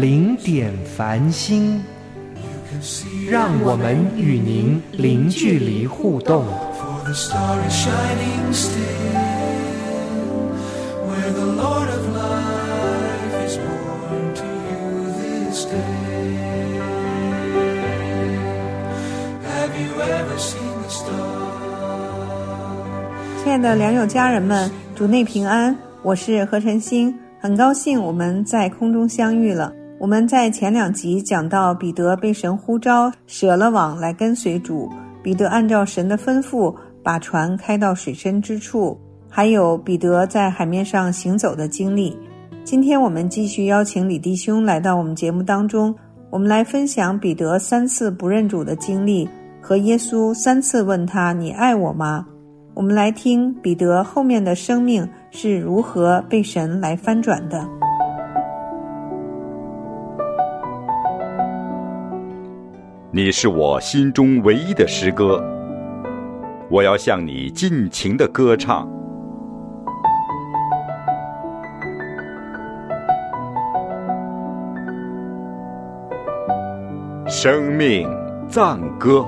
零点繁星，让我们与您零距离互动。亲爱的良友家人们，主内平安，我是何晨星，很高兴我们在空中相遇了。我们在前两集讲到彼得被神呼召，舍了网来跟随主。彼得按照神的吩咐，把船开到水深之处，还有彼得在海面上行走的经历。今天我们继续邀请李弟兄来到我们节目当中，我们来分享彼得三次不认主的经历，和耶稣三次问他：“你爱我吗？”我们来听彼得后面的生命是如何被神来翻转的。你是我心中唯一的诗歌，我要向你尽情的歌唱。生命赞歌。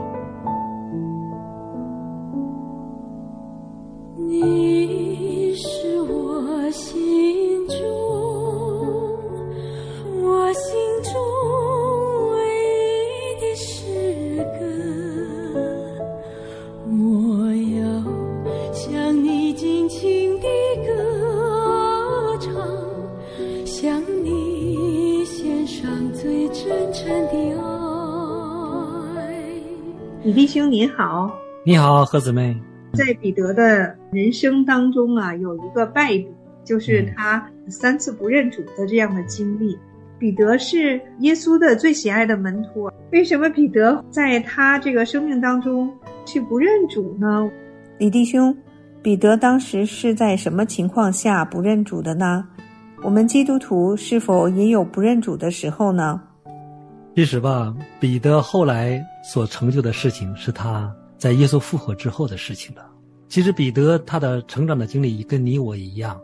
何姊妹。在彼得的人生当中啊，有一个败笔，就是他三次不认主的这样的经历。彼得是耶稣的最喜爱的门徒，为什么彼得在他这个生命当中去不认主呢？李弟兄，彼得当时是在什么情况下不认主的呢？我们基督徒是否也有不认主的时候呢？其实吧，彼得后来所成就的事情是他在耶稣复活之后的事情了。其实彼得他的成长的经历跟你我一样，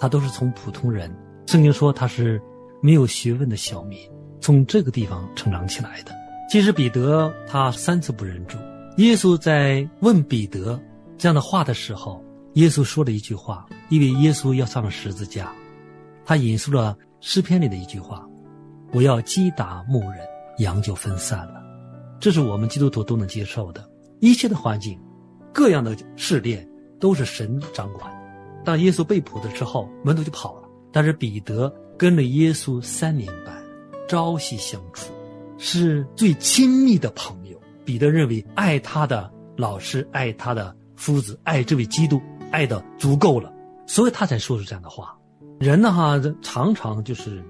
他都是从普通人，圣经说他是没有学问的小民，从这个地方成长起来的。其实彼得他三次不认主，耶稣在问彼得这样的话的时候，耶稣说了一句话，因为耶稣要上十字架，他引述了诗篇里的一句话：“我要击打牧人。”羊就分散了，这是我们基督徒都能接受的。一切的环境，各样的试炼，都是神掌管。当耶稣被捕的时候，门徒就跑了。但是彼得跟了耶稣三年半，朝夕相处，是最亲密的朋友。彼得认为爱他的老师，爱他的夫子，爱这位基督，爱的足够了，所以他才说出这样的话。人呢，哈，常常就是。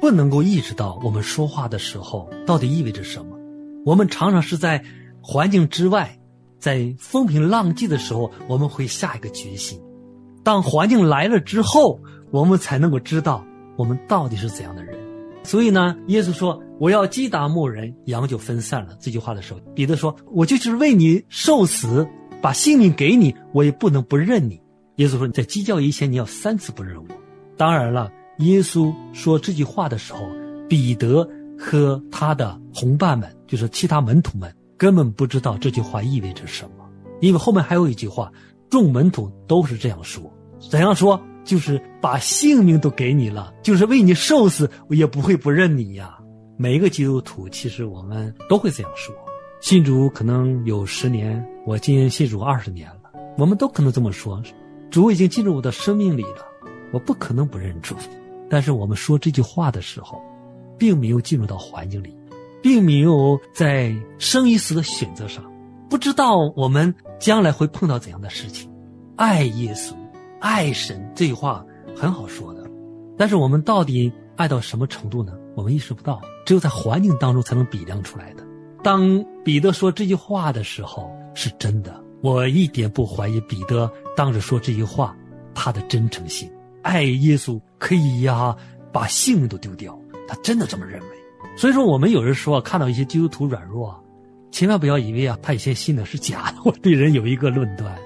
不能够意识到我们说话的时候到底意味着什么。我们常常是在环境之外，在风平浪静的时候，我们会下一个决心；当环境来了之后，我们才能够知道我们到底是怎样的人。所以呢，耶稣说：“我要击打牧人，羊就分散了。”这句话的时候，彼得说：“我就是为你受死，把性命给你，我也不能不认你。”耶稣说：“你在鸡叫以前，你要三次不认我。”当然了。耶稣说这句话的时候，彼得和他的同伴们，就是其他门徒们，根本不知道这句话意味着什么。因为后面还有一句话，众门徒都是这样说：怎样说？就是把性命都给你了，就是为你受死，我也不会不认你呀。每一个基督徒，其实我们都会这样说。信主可能有十年，我今年信主二十年了，我们都可能这么说：主已经进入我的生命里了，我不可能不认主。但是我们说这句话的时候，并没有进入到环境里，并没有在生与死的选择上，不知道我们将来会碰到怎样的事情。爱耶稣，爱神，这句话很好说的，但是我们到底爱到什么程度呢？我们意识不到，只有在环境当中才能比量出来的。当彼得说这句话的时候，是真的，我一点不怀疑彼得当着说这句话他的真诚性。爱耶稣可以呀，把性命都丢掉，他真的这么认为。所以说，我们有人说看到一些基督徒软弱，千万不要以为啊，他以前信的是假的。我对人有一个论断，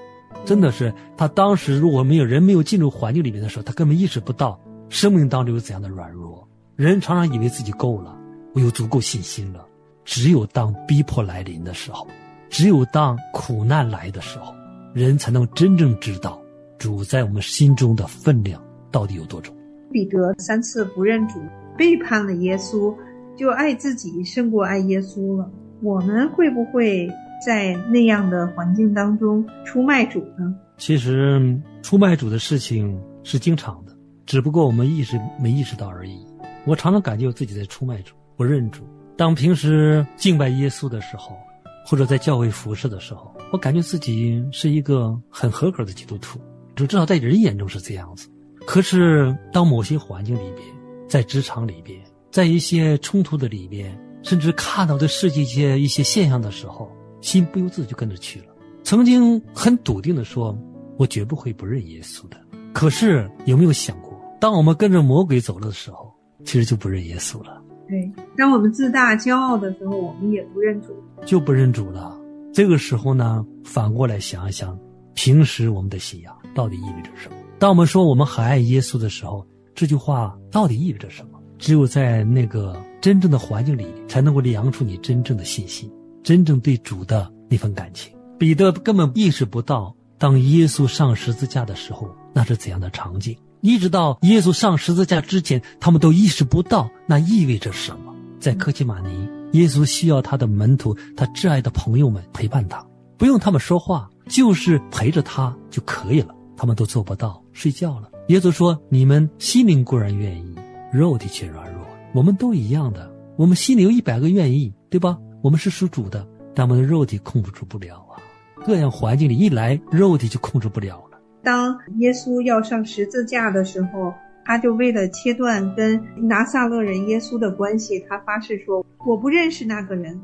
真的是他当时如果没有人没有进入环境里面的时候，他根本意识不到生命当中有怎样的软弱。人常常以为自己够了，我有足够信心了。只有当逼迫来临的时候，只有当苦难来的时候，人才能真正知道主在我们心中的分量到底有多重。彼得三次不认主，背叛了耶稣。就爱自己胜过爱耶稣了。我们会不会在那样的环境当中出卖主呢？其实出卖主的事情是经常的，只不过我们意识没意识到而已。我常常感觉我自己在出卖主，不认主。当平时敬拜耶稣的时候，或者在教会服侍的时候，我感觉自己是一个很合格的基督徒，就至少在人眼中是这样子。可是当某些环境里边，在职场里边。在一些冲突的里面，甚至看到的世界一些一些现象的时候，心不由自主就跟着去了。曾经很笃定的说：“我绝不会不认耶稣的。”可是有没有想过，当我们跟着魔鬼走了的时候，其实就不认耶稣了。对，当我们自大骄傲的时候，我们也不认主，就不认主了。这个时候呢，反过来想一想，平时我们的信仰到底意味着什么？当我们说我们很爱耶稣的时候，这句话到底意味着什么？只有在那个真正的环境里，才能够量出你真正的信心，真正对主的那份感情。彼得根本意识不到，当耶稣上十字架的时候，那是怎样的场景。一直到耶稣上十字架之前，他们都意识不到那意味着什么。在科奇玛尼，耶稣需要他的门徒，他挚爱的朋友们陪伴他，不用他们说话，就是陪着他就可以了。他们都做不到，睡觉了。耶稣说：“你们心灵固然愿意。”肉体却软弱，我们都一样的。我们心里有一百个愿意，对吧？我们是属主的，但我们的肉体控制住不了啊。各样环境里一来，肉体就控制不了了。当耶稣要上十字架的时候，他就为了切断跟拿撒勒人耶稣的关系，他发誓说：“我不认识那个人。”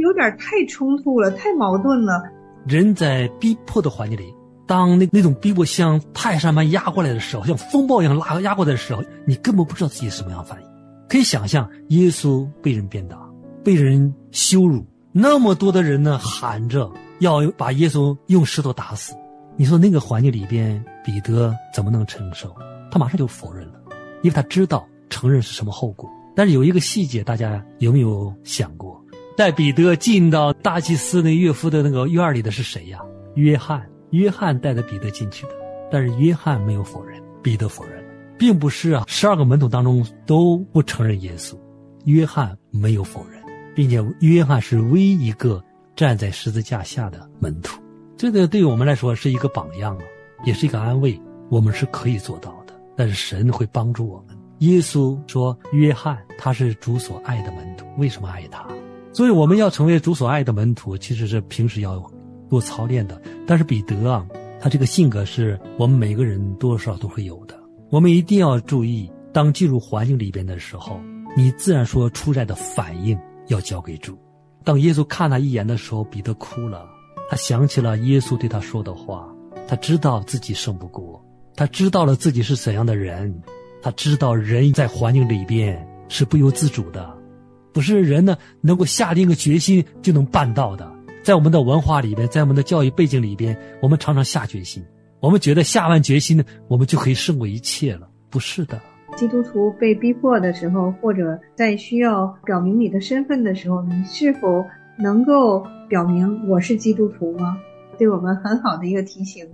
有点太冲突了，太矛盾了。人在逼迫的环境里。当那那种逼迫像泰山般压过来的时候，像风暴一样拉压过来的时候，你根本不知道自己什么样反应。可以想象，耶稣被人鞭打，被人羞辱，那么多的人呢喊着要把耶稣用石头打死。你说那个环境里边，彼得怎么能承受？他马上就否认了，因为他知道承认是什么后果。但是有一个细节，大家有没有想过？带彼得进到大祭司那岳父的那个院里的是谁呀？约翰。约翰带着彼得进去的，但是约翰没有否认，彼得否认了，并不是啊，十二个门徒当中都不承认耶稣，约翰没有否认，并且约翰是唯一一个站在十字架下的门徒，这个对我们来说是一个榜样啊，也是一个安慰，我们是可以做到的，但是神会帮助我们。耶稣说，约翰他是主所爱的门徒，为什么爱他？所以我们要成为主所爱的门徒，其实是平时要。多操练的，但是彼得啊，他这个性格是我们每个人多少都会有的。我们一定要注意，当进入环境里边的时候，你自然说出来的反应要交给主。当耶稣看他一眼的时候，彼得哭了，他想起了耶稣对他说的话，他知道自己胜不过，他知道了自己是怎样的人，他知道人在环境里边是不由自主的，不是人呢能够下定个决心就能办到的。在我们的文化里边，在我们的教育背景里边，我们常常下决心，我们觉得下完决心呢，我们就可以胜过一切了。不是的，基督徒被逼迫的时候，或者在需要表明你的身份的时候，你是否能够表明我是基督徒吗？对我们很好的一个提醒。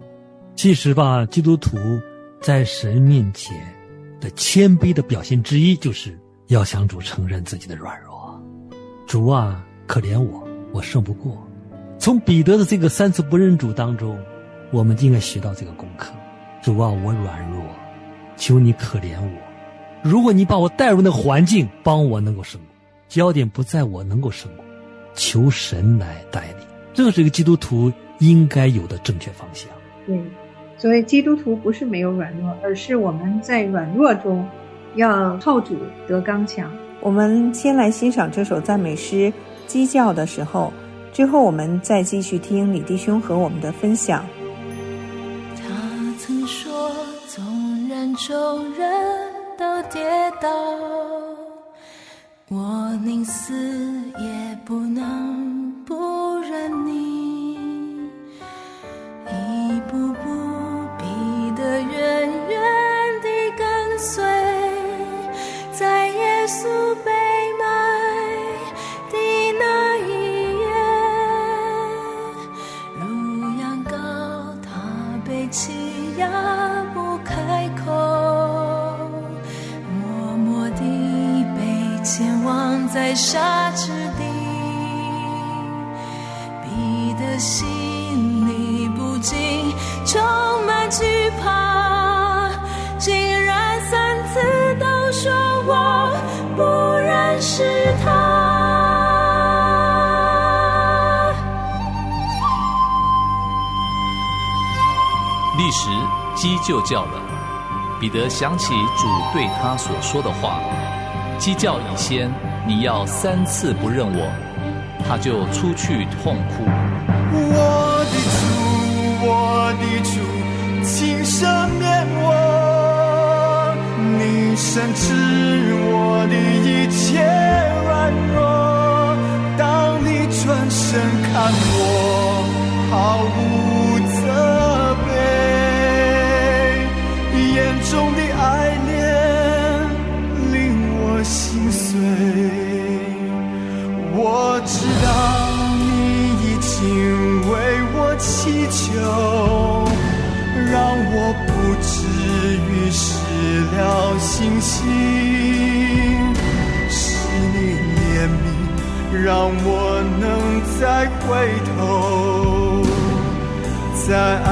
其实吧，基督徒在神面前的谦卑的表现之一，就是要向主承认自己的软弱。主啊，可怜我，我胜不过。从彼得的这个三次不认主当中，我们应该学到这个功课。主啊，我软弱，求你可怜我。如果你把我带入那个环境，帮我能够胜过，焦点不在我能够胜过，求神来带领。这是一个基督徒应该有的正确方向。对，所以基督徒不是没有软弱，而是我们在软弱中要靠主得刚强。我们先来欣赏这首赞美诗《鸡叫的时候》，最后我们再继续听李弟兄和我们的分享。他曾说，纵然众人都跌倒，我宁死也不能不认你。沙之地，逼得心里不禁充满惧怕，竟然三次都说我不认识他。立时鸡就叫了，彼得想起主对他所说的话：“鸡叫以先，你要三次不认我。”他就出去痛哭。我的主，我的主，请赦免我，你深知我的一切软弱。当你转身看我，毫无让我能再回头，在爱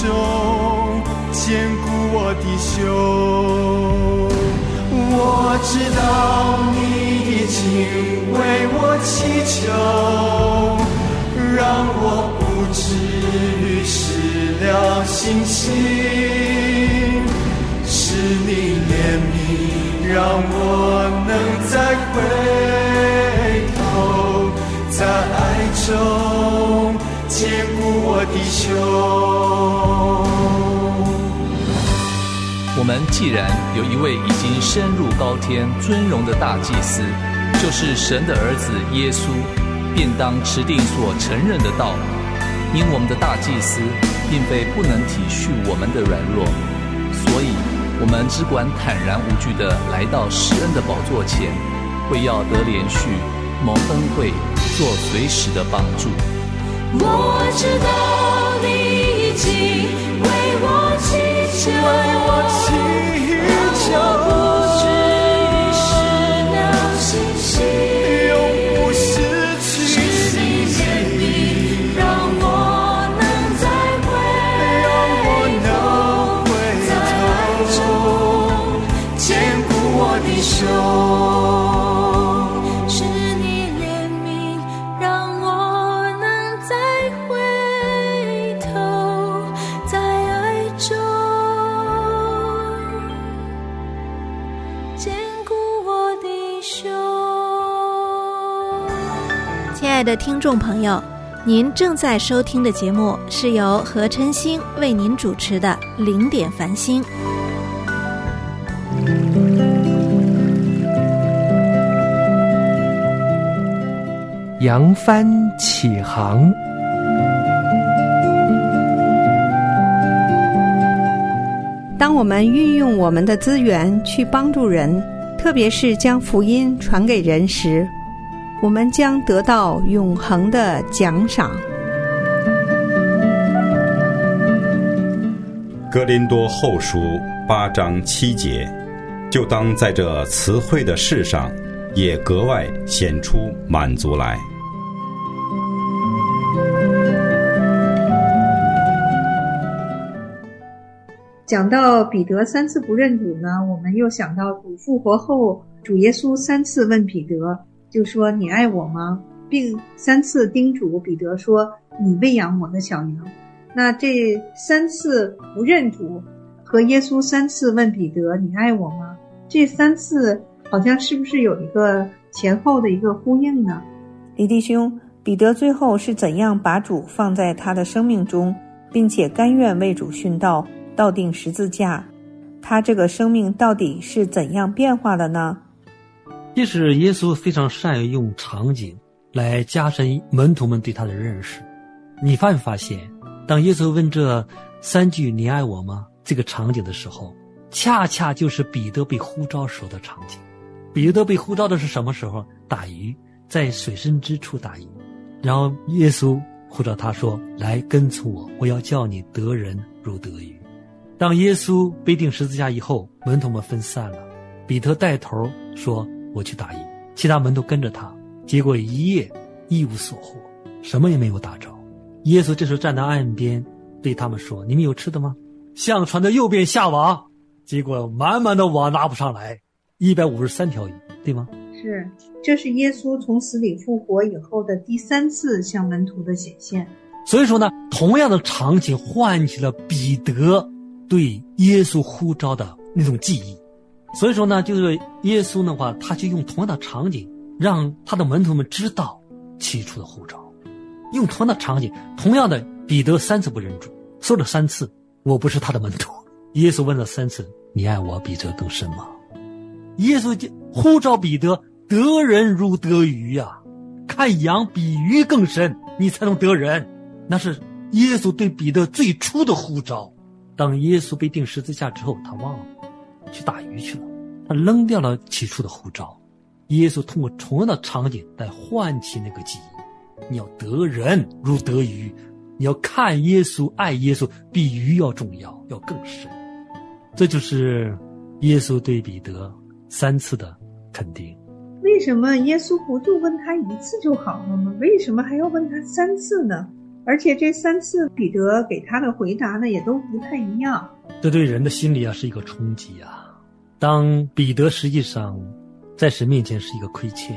中坚固我的胸。我知道你已经为我祈求，让我不至于失了信心。是你怜悯，让我能再回，在爱中坚固我的胸。我们既然有一位已经升入高天尊荣的大祭司，就是神的儿子耶稣，便当持定所承认的道。因我们的大祭司并非不能体恤我们的软弱，所以我们只管坦然无惧地来到施恩的宝座前，为要得连续蒙恩惠，做随时的帮助。我知道你已经为我祈求，为我祈求，的胸。亲爱的听众朋友，您正在收听的节目是由何晨星为您主持的《零点繁星》。扬帆起航。当我们运用我们的资源去帮助人，特别是将福音传给人时，我们将得到永恒的奖赏。格林多后书八章七节，就当在这词汇的事上，也格外显出满足来。讲到彼得三次不认主呢，我们又想到主复活后，主耶稣三次问彼得，就说：“你爱我吗？”并三次叮嘱彼得说：“你喂养我的小羊。”那这三次不认主和耶稣三次问彼得：“你爱我吗？”这三次好像是不是有一个前后的一个呼应呢？李弟兄，彼得最后是怎样把主放在他的生命中，并且甘愿为主殉道，道定十字架？他这个生命到底是怎样变化的呢？其实耶稣非常善于用场景来加深门徒们对他的认识。你发没发现，当耶稣问这三句“你爱我吗”这个场景的时候，恰恰就是彼得被呼召时候的场景。彼得被呼召的是什么时候？打鱼，在水深之处打鱼。然后耶稣呼召他说：“来跟从我，我要叫你得人如得鱼。”当耶稣被钉十字架以后，门徒们分散了，彼得带头说：“我去打鱼。”其他门徒跟着他，结果一夜一无所获，什么也没有打着。耶稣这时候站在岸边，对他们说：“你们有吃的吗？”向船的右边下网，结果满满的网拉不上来，一百五十三条鱼，对吗？是，这是耶稣从死里复活以后的第三次向门徒的显现。所以说呢，同样的场景唤起了彼得对耶稣呼召的那种记忆。所以说呢，就是耶稣的话，他就用同样的场景，让他的门徒们知道起初的呼召。用同样的场景，同样的彼得三次不认主，说了三次。我不是他的门徒。耶稣问了三次：“你爱我比这更深吗？”耶稣就呼召彼得：“得人如得鱼呀，看羊比鱼更深，你才能得人。”那是耶稣对彼得最初的呼召。当耶稣被钉十字架之后，他忘了去打鱼去了，他扔掉了起初的呼召。耶稣通过同样的场景来唤起那个记忆：你要得人如得鱼。你要看耶稣，爱耶稣比鱼要重要，要更深。这就是耶稣对彼得三次的肯定。为什么耶稣不就问他一次就好了吗？为什么还要问他三次呢？而且这三次彼得给他的回答呢，也都不太一样。这对人的心理啊是一个冲击啊。当彼得实际上在神面前是一个亏欠，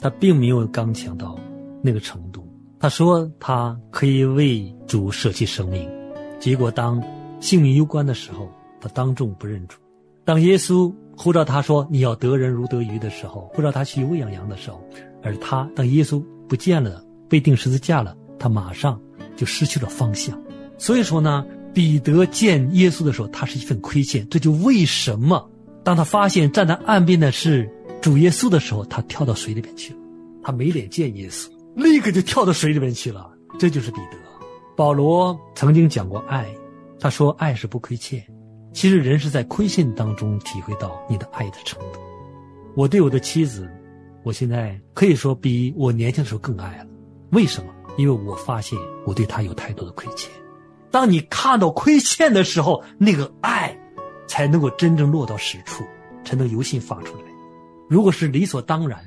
他并没有刚强到那个程度。他说他可以为主舍弃生命，结果当性命攸关的时候，他当众不认主。当耶稣呼召他说你要得人如得鱼的时候，呼召他去喂养羊的时候，而他当耶稣不见了，被钉十字架了，他马上就失去了方向。所以说呢，彼得见耶稣的时候，他是一份亏欠。这就为什么当他发现站在岸边的是主耶稣的时候，他跳到水里边去了，他没脸见耶稣。立刻就跳到水里面去了，这就是彼得。保罗曾经讲过爱，他说爱是不亏欠。其实人是在亏欠当中体会到你的爱的程度。我对我的妻子，我现在可以说比我年轻的时候更爱了。为什么？因为我发现我对他有太多的亏欠。当你看到亏欠的时候，那个爱才能够真正落到实处，才能由心发出来。如果是理所当然，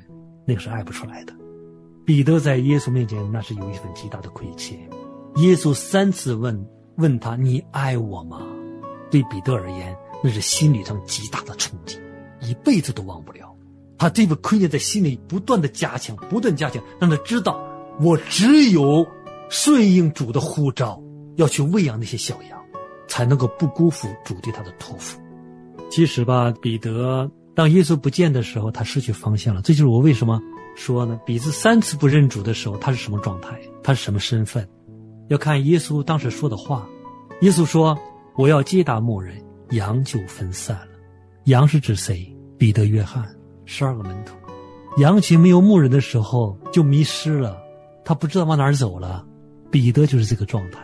那个是爱不出来的。彼得在耶稣面前，那是有一份极大的亏欠。耶稣三次问问他：“你爱我吗？”对彼得而言，那是心理上极大的冲击，一辈子都忘不了。他这份亏欠在心里不断的加强，不断加强，让他知道，我只有顺应主的呼召，要去喂养那些小羊，才能够不辜负主对他的托付。其实吧，彼得当耶稣不见的时候，他失去方向了。这就是我为什么。说呢，彼得三次不认主的时候，他是什么状态？他是什么身份？要看耶稣当时说的话。耶稣说：“我要接打牧人，羊就分散了。”羊是指谁？彼得、约翰，十二个门徒。羊群没有牧人的时候就迷失了，他不知道往哪儿走了。彼得就是这个状态。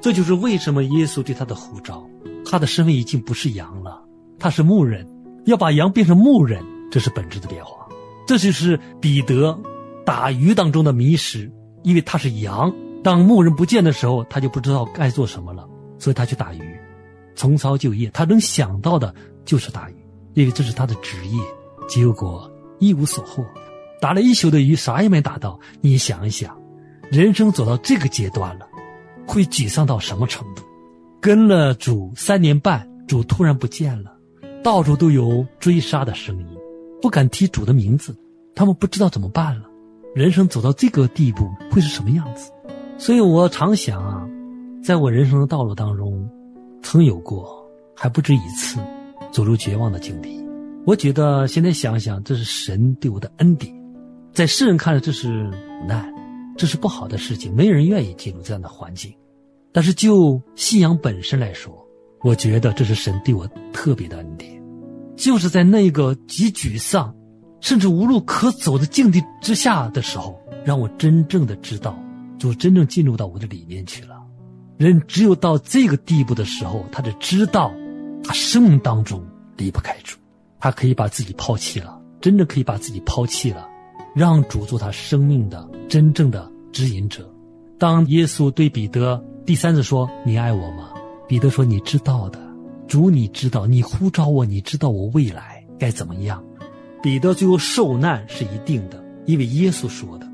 这就是为什么耶稣对他的呼召，他的身份已经不是羊了，他是牧人，要把羊变成牧人，这是本质的变化。这就是彼得打鱼当中的迷失，因为他是羊。当牧人不见的时候，他就不知道该做什么了，所以他去打鱼，重操旧业。他能想到的就是打鱼，因为这是他的职业。结果一无所获，打了一宿的鱼，啥也没打到。你想一想，人生走到这个阶段了，会沮丧到什么程度？跟了主三年半，主突然不见了，到处都有追杀的声音。不敢提主的名字，他们不知道怎么办了。人生走到这个地步会是什么样子？所以我常想啊，在我人生的道路当中，曾有过还不止一次走入绝望的境地。我觉得现在想想，这是神对我的恩典，在世人看来这是无奈，这是不好的事情，没人愿意进入这样的环境。但是就信仰本身来说，我觉得这是神对我特别的恩典，就是在那个极沮丧，甚至无路可走的境地之下的时候，让我真正的知道，就真正进入到我的里面去了。人只有到这个地步的时候，他才知道，他生命当中离不开主，他可以把自己抛弃了，真正可以把自己抛弃了，让主做他生命的真正的指引者。当耶稣对彼得第三次说：“你爱我吗？”彼得说：“你知道的，主你知道，你呼召我，你知道我未来该怎么样。”彼得最后受难是一定的，因为耶稣说的。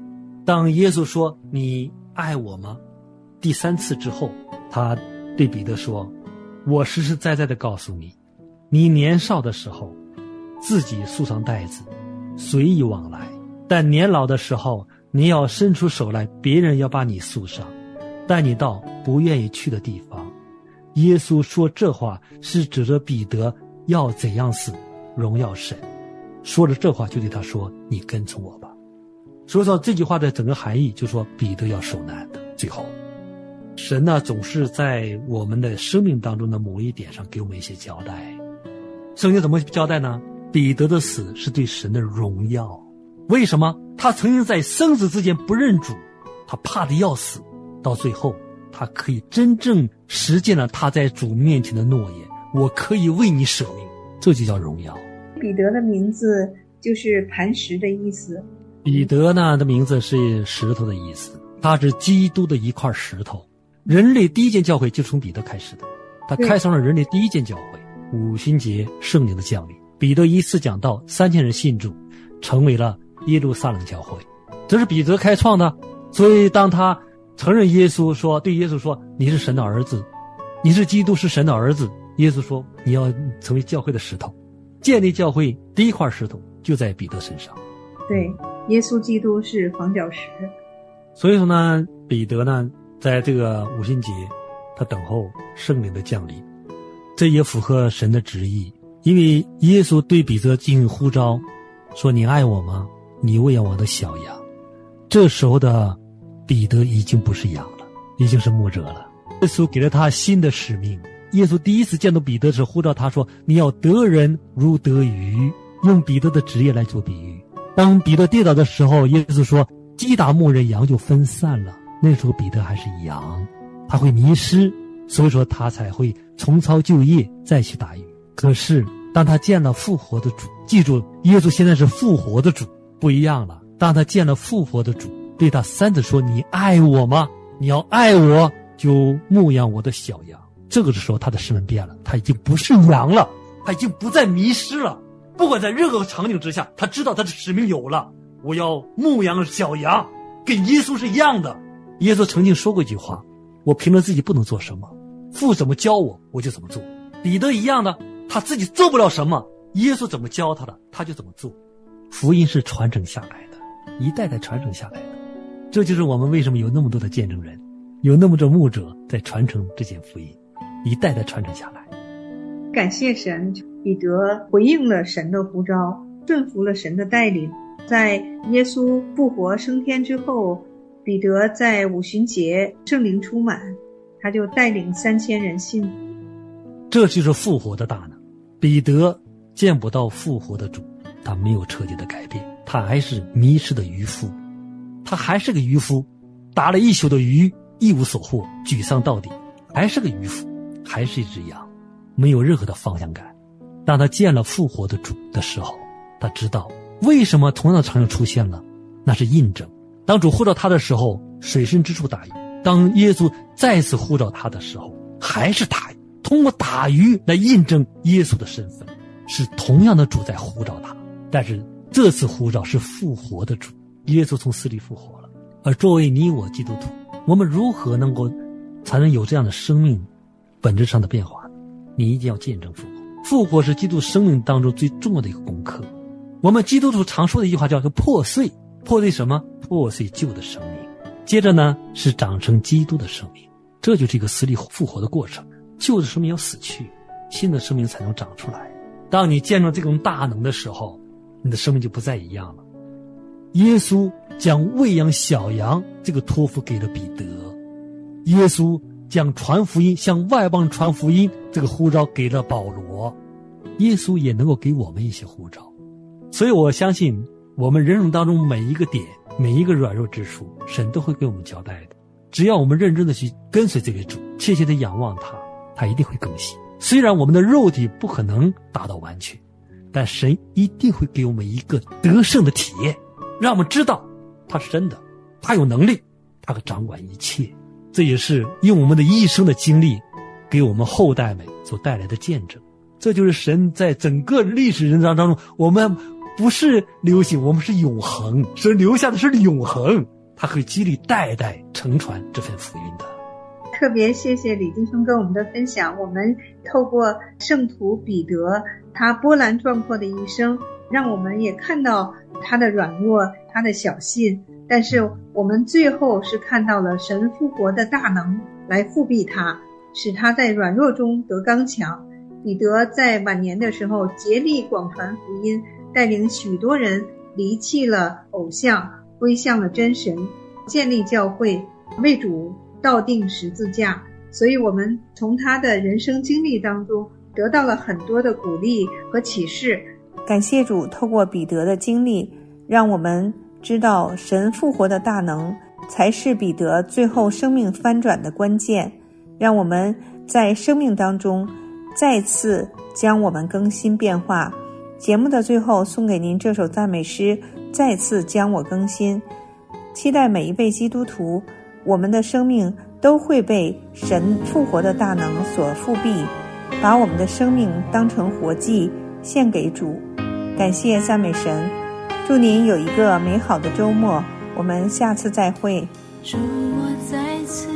当耶稣说：“你爱我吗？”第三次之后，他对彼得说：“我实实在在的告诉你，你年少的时候，自己束上带子，随意往来；但年老的时候，你要伸出手来，别人要把你送上，带你到不愿意去的地方。”耶稣说这话是指着彼得要怎样死，荣耀神。说着这话，就对他说：“你跟从我吧。”所以说这句话的整个含义，就说彼得要受难的。最后。神呢，总是在我们的生命当中的某一点上给我们一些交代。圣经怎么交代呢？彼得的死是对神的荣耀。为什么？他曾经在生死之间不认主，他怕的要死，到最后他可以真正实践了他在主面前的诺言：我可以为你舍命，这就叫荣耀。彼得的名字就是磐石的意思。彼得呢的名字是石头的意思，他是基督的一块石头。人类第一件教会就从彼得开始的，他开创了人类第一件教会。五旬节圣灵的降临，彼得一次讲道，三千人信主，成为了耶路撒冷教会。这是彼得开创的。所以当他承认耶稣说，对耶稣说：“你是神的儿子，你是基督，是神的儿子。”耶稣说：“你要成为教会的石头，建立教会第一块石头就在彼得身上。”对，耶稣基督是房角石。所以说呢，彼得呢。在这个五旬节，他等候圣灵的降临，这也符合神的旨意。因为耶稣对彼得进行呼召，说：“你爱我吗？你喂养我的小羊。”这时候的彼得已经不是羊了，已经是牧者了。耶稣给了他新的使命。耶稣第一次见到彼得时，呼召他说：“你要得人如得鱼。”用彼得的职业来做比喻。当彼得跌倒的时候，耶稣说：“击打牧人，羊就分散了。”那时候彼得还是羊，他会迷失，所以说他才会重操旧业再去打鱼。可是当他见了复活的主，记住，耶稣现在是复活的主，不一样了。当他见了复活的主，对他三次说：“你爱我吗？你要爱我，就牧养我的小羊。”这个时候他的身份变了，他已经不是羊了，他已经不再迷失了。不管在任何场景之下，他知道他的使命有了，我要牧养小羊，跟耶稣是一样的。耶稣曾经说过一句话：“我凭着自己不能做什么，父怎么教我，我就怎么做。”彼得一样的，他自己做不了什么，耶稣怎么教他的，他就怎么做。福音是传承下来的，一代代传承下来的。这就是我们为什么有那么多的见证人，有那么多牧者在传承这件福音，一代代传承下来。感谢神，彼得回应了神的呼召，顺服了神的带领，在耶稣复活升天之后。彼得在五旬节圣灵充满，他就带领三千人信。这就是复活的大能。彼得见不到复活的主，他没有彻底的改变，他还是迷失的渔夫，他还是个渔夫，打了一宿的鱼一无所获，沮丧到底，还是个渔夫，还是一只羊，没有任何的方向感。当他见了复活的主的时候，他知道为什么同样的场景出现了，那是印证。当主呼召他的时候，水深之处打鱼；当耶稣再次呼召他的时候，还是打鱼。通过打鱼来印证耶稣的身份，是同样的主在呼召他。但是这次呼召是复活的主，耶稣从死里复活了。而作为你我基督徒，我们如何能够才能有这样的生命本质上的变化？你一定要见证复活。复活是基督生命当中最重要的一个功课。我们基督徒常说的一句话叫做“破碎”。破碎什么？破碎旧的生命。接着呢，是长成基督的生命。这就是一个死里复活的过程。旧的生命要死去，新的生命才能长出来。当你见到这种大能的时候，你的生命就不再一样了。耶稣将喂养小羊这个托付给了彼得，耶稣将传福音向外邦传福音这个呼召给了保罗，耶稣也能够给我们一些呼召。所以我相信，我们人生当中每一个点、每一个软弱之处，神都会给我们交代的。只要我们认真的去跟随这位主，切切的仰望他，他一定会更新。虽然我们的肉体不可能达到完全，但神一定会给我们一个得胜的体验。让我们知道，他是真的，他有能力，他可掌管一切。这也是用我们的一生的经历，给我们后代们所带来的见证。这就是神在整个历史人章当中，我们不是流行，我们是永恒。神留下的是永恒，他会激励代代承传这份福音的。特别谢谢李弟兄跟我们的分享，我们透过圣徒彼得他波澜壮阔的一生，让我们也看到。他的软弱，他的小信，但是我们最后是看到了神复活的大能来复辟他，使他在软弱中得刚强。彼得在晚年的时候竭力广传福音，带领许多人离弃了偶像，归向了真神，建立教会，为主倒定十字架。所以，我们从他的人生经历当中得到了很多的鼓励和启示。感谢主，透过彼得的经历，让我们知道神复活的大能才是彼得最后生命翻转的关键。让我们在生命当中再次将我们更新变化。节目的最后，送给您这首赞美诗：再次将我更新。期待每一位基督徒，我们的生命都会被神复活的大能所复辟，把我们的生命当成活祭。献给主，感谢赞美神，祝您有一个美好的周末，我们下次再会。祝我再次